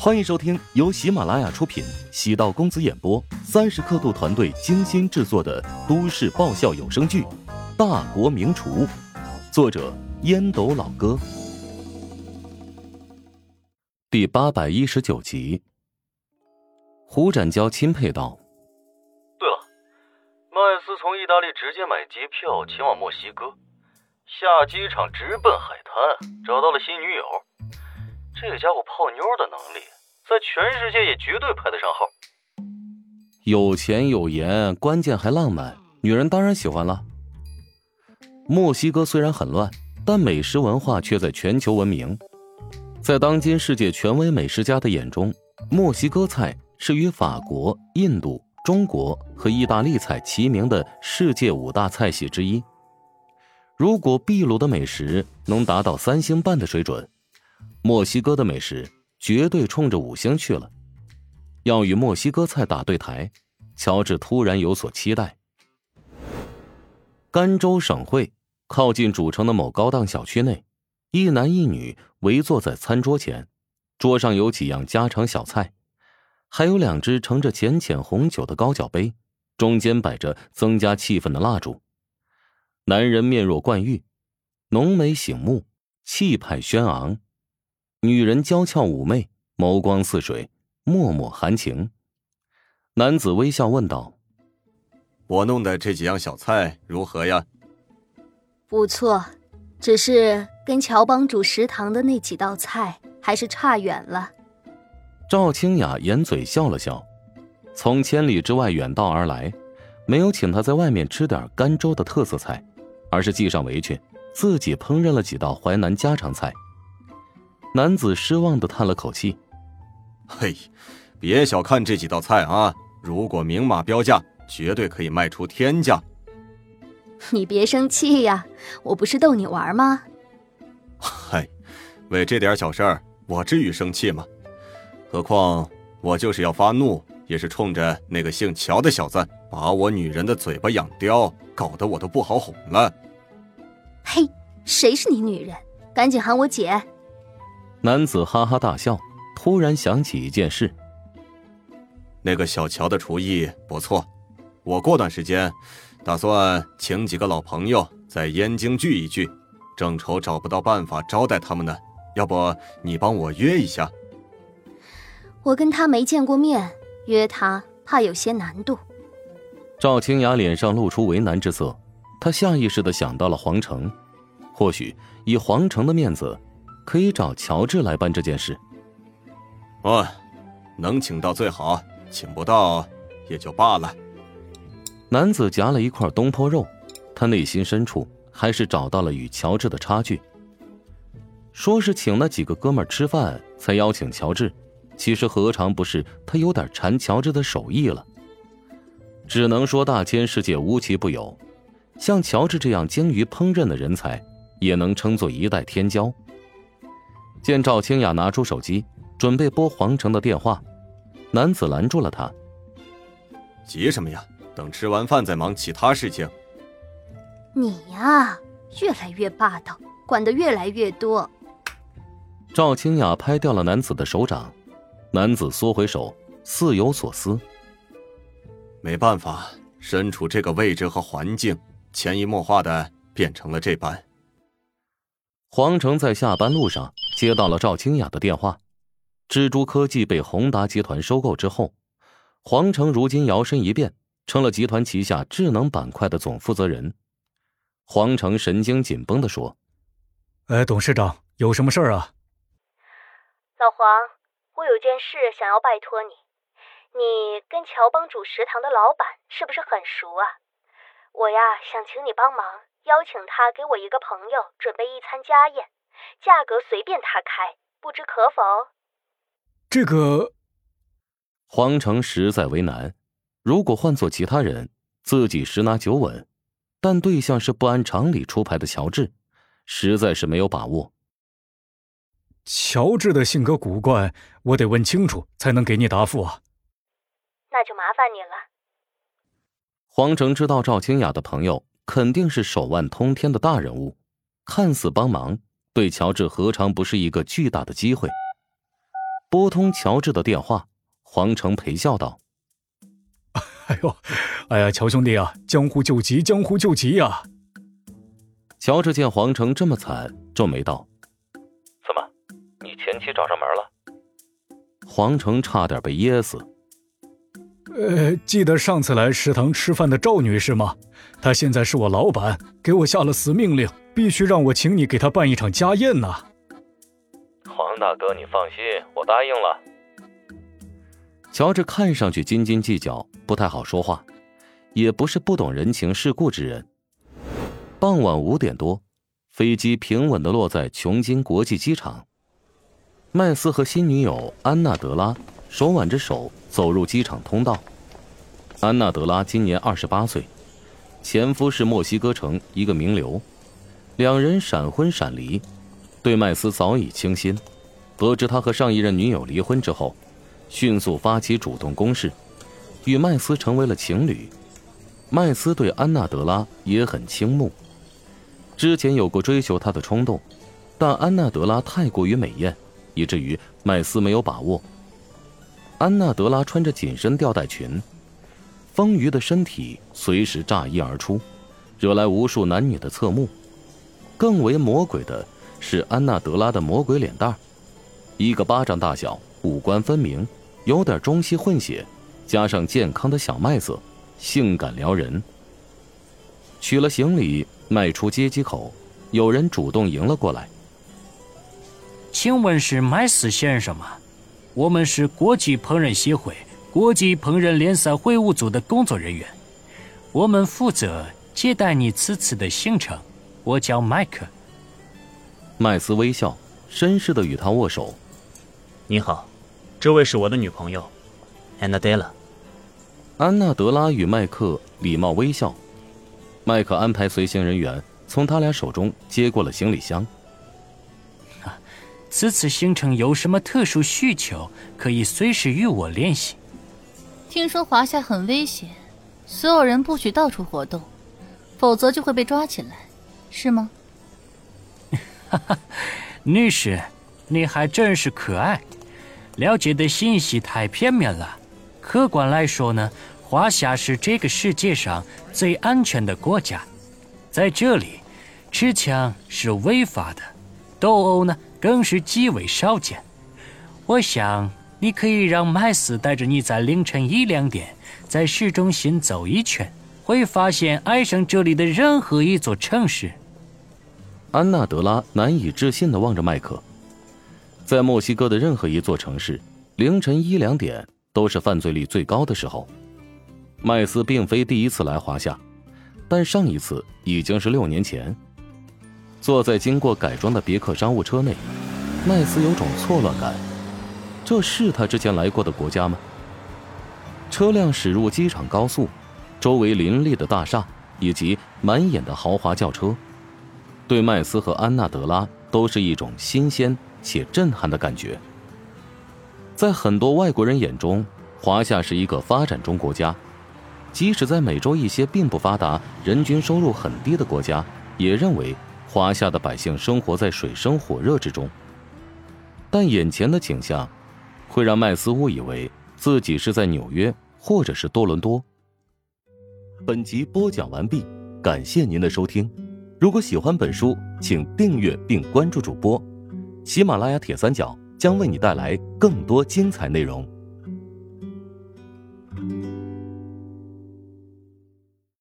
欢迎收听由喜马拉雅出品、喜道公子演播、三十刻度团队精心制作的都市爆笑有声剧《大国名厨》，作者烟斗老哥，第八百一十九集。胡展娇钦佩道：“对了，麦斯从意大利直接买机票前往墨西哥，下机场直奔海滩，找到了新女友。”这家伙泡妞的能力，在全世界也绝对排得上号。有钱有颜，关键还浪漫，女人当然喜欢了。墨西哥虽然很乱，但美食文化却在全球闻名。在当今世界权威美食家的眼中，墨西哥菜是与法国、印度、中国和意大利菜齐名的世界五大菜系之一。如果秘鲁的美食能达到三星半的水准，墨西哥的美食绝对冲着五星去了。要与墨西哥菜打对台，乔治突然有所期待。甘州省会靠近主城的某高档小区内，一男一女围坐在餐桌前，桌上有几样家常小菜，还有两只盛着浅浅红酒的高脚杯，中间摆着增加气氛的蜡烛。男人面若冠玉，浓眉醒目，气派轩昂。女人娇俏妩媚，眸光似水，脉脉含情。男子微笑问道：“我弄的这几样小菜如何呀？”“不错，只是跟乔帮主食堂的那几道菜还是差远了。”赵清雅掩嘴笑了笑，从千里之外远道而来，没有请他在外面吃点甘州的特色菜，而是系上围裙，自己烹饪了几道淮南家常菜。男子失望的叹了口气：“嘿，别小看这几道菜啊！如果明码标价，绝对可以卖出天价。”你别生气呀，我不是逗你玩吗？嗨，为这点小事儿，我至于生气吗？何况我就是要发怒，也是冲着那个姓乔的小子把我女人的嘴巴养刁，搞得我都不好哄了。嘿，谁是你女人？赶紧喊我姐！男子哈哈大笑，突然想起一件事。那个小乔的厨艺不错，我过段时间打算请几个老朋友在燕京聚一聚，正愁找不到办法招待他们呢。要不你帮我约一下？我跟他没见过面，约他怕有些难度。赵清雅脸上露出为难之色，她下意识的想到了黄城，或许以黄城的面子。可以找乔治来办这件事。哦，能请到最好，请不到也就罢了。男子夹了一块东坡肉，他内心深处还是找到了与乔治的差距。说是请那几个哥们吃饭才邀请乔治，其实何尝不是他有点馋乔治的手艺了？只能说大千世界无奇不有，像乔治这样精于烹饪的人才，也能称作一代天骄。见赵清雅拿出手机，准备拨黄成的电话，男子拦住了他：“急什么呀？等吃完饭再忙其他事情。”你呀，越来越霸道，管得越来越多。赵清雅拍掉了男子的手掌，男子缩回手，似有所思：“没办法，身处这个位置和环境，潜移默化的变成了这般。”黄成在下班路上。接到了赵清雅的电话，蜘蛛科技被宏达集团收购之后，黄成如今摇身一变成了集团旗下智能板块的总负责人。黄成神经紧绷的说：“哎，董事长，有什么事儿啊？老黄，我有件事想要拜托你，你跟乔帮主食堂的老板是不是很熟啊？我呀想请你帮忙，邀请他给我一个朋友准备一餐家宴。”价格随便他开，不知可否？这个，黄成实在为难。如果换做其他人，自己十拿九稳，但对象是不按常理出牌的乔治，实在是没有把握。乔治的性格古怪，我得问清楚才能给你答复啊。那就麻烦你了。黄成知道赵清雅的朋友肯定是手腕通天的大人物，看似帮忙。对乔治何尝不是一个巨大的机会？拨通乔治的电话，黄成陪笑道：“哎呦，哎呀，乔兄弟啊，江湖救急，江湖救急呀！”乔治见黄成这么惨，皱眉道：“怎么，你前妻找上门了？”黄成差点被噎死。呃，记得上次来食堂吃饭的赵女士吗？她现在是我老板，给我下了死命令，必须让我请你给她办一场家宴呐。黄大哥，你放心，我答应了。乔治看上去斤斤计较，不太好说话，也不是不懂人情世故之人。傍晚五点多，飞机平稳的落在琼金国际机场。麦斯和新女友安娜德拉手挽着手走入机场通道。安娜德拉今年二十八岁，前夫是墨西哥城一个名流，两人闪婚闪离，对麦斯早已倾心。得知他和上一任女友离婚之后，迅速发起主动攻势，与麦斯成为了情侣。麦斯对安娜德拉也很倾慕，之前有过追求她的冲动，但安娜德拉太过于美艳，以至于麦斯没有把握。安娜德拉穿着紧身吊带裙，丰腴的身体随时炸衣而出，惹来无数男女的侧目。更为魔鬼的是安娜德拉的魔鬼脸蛋。一个巴掌大小，五官分明，有点中西混血，加上健康的小麦色，性感撩人。取了行李，迈出接机口，有人主动迎了过来。请问是麦斯先生吗？我们是国际烹饪协会国际烹饪联赛会务组的工作人员，我们负责接待你此次的行程。我叫麦克。麦斯微笑，绅士的与他握手。你好，这位是我的女朋友，安娜德拉。安娜德拉与麦克礼貌微笑。麦克安排随行人员从他俩手中接过了行李箱。此次行程有什么特殊需求，可以随时与我联系。听说华夏很危险，所有人不许到处活动，否则就会被抓起来，是吗？哈哈，女士，你还真是可爱。了解的信息太片面了。客观来说呢，华夏是这个世界上最安全的国家，在这里，持枪是违法的，斗殴呢更是极为少见。我想你可以让麦斯带着你在凌晨一两点在市中心走一圈，会发现爱上这里的任何一座城市。安娜德拉难以置信地望着麦克。在墨西哥的任何一座城市，凌晨一两点都是犯罪率最高的时候。麦斯并非第一次来华夏，但上一次已经是六年前。坐在经过改装的别克商务车内，麦斯有种错乱感：这是他之前来过的国家吗？车辆驶入机场高速，周围林立的大厦以及满眼的豪华轿车，对麦斯和安娜德拉都是一种新鲜。且震撼的感觉。在很多外国人眼中，华夏是一个发展中国家，即使在美洲一些并不发达、人均收入很低的国家，也认为华夏的百姓生活在水深火热之中。但眼前的景象，会让麦斯误以为自己是在纽约或者是多伦多。本集播讲完毕，感谢您的收听。如果喜欢本书，请订阅并关注主播。喜马拉雅铁三角将为你带来更多精彩内容。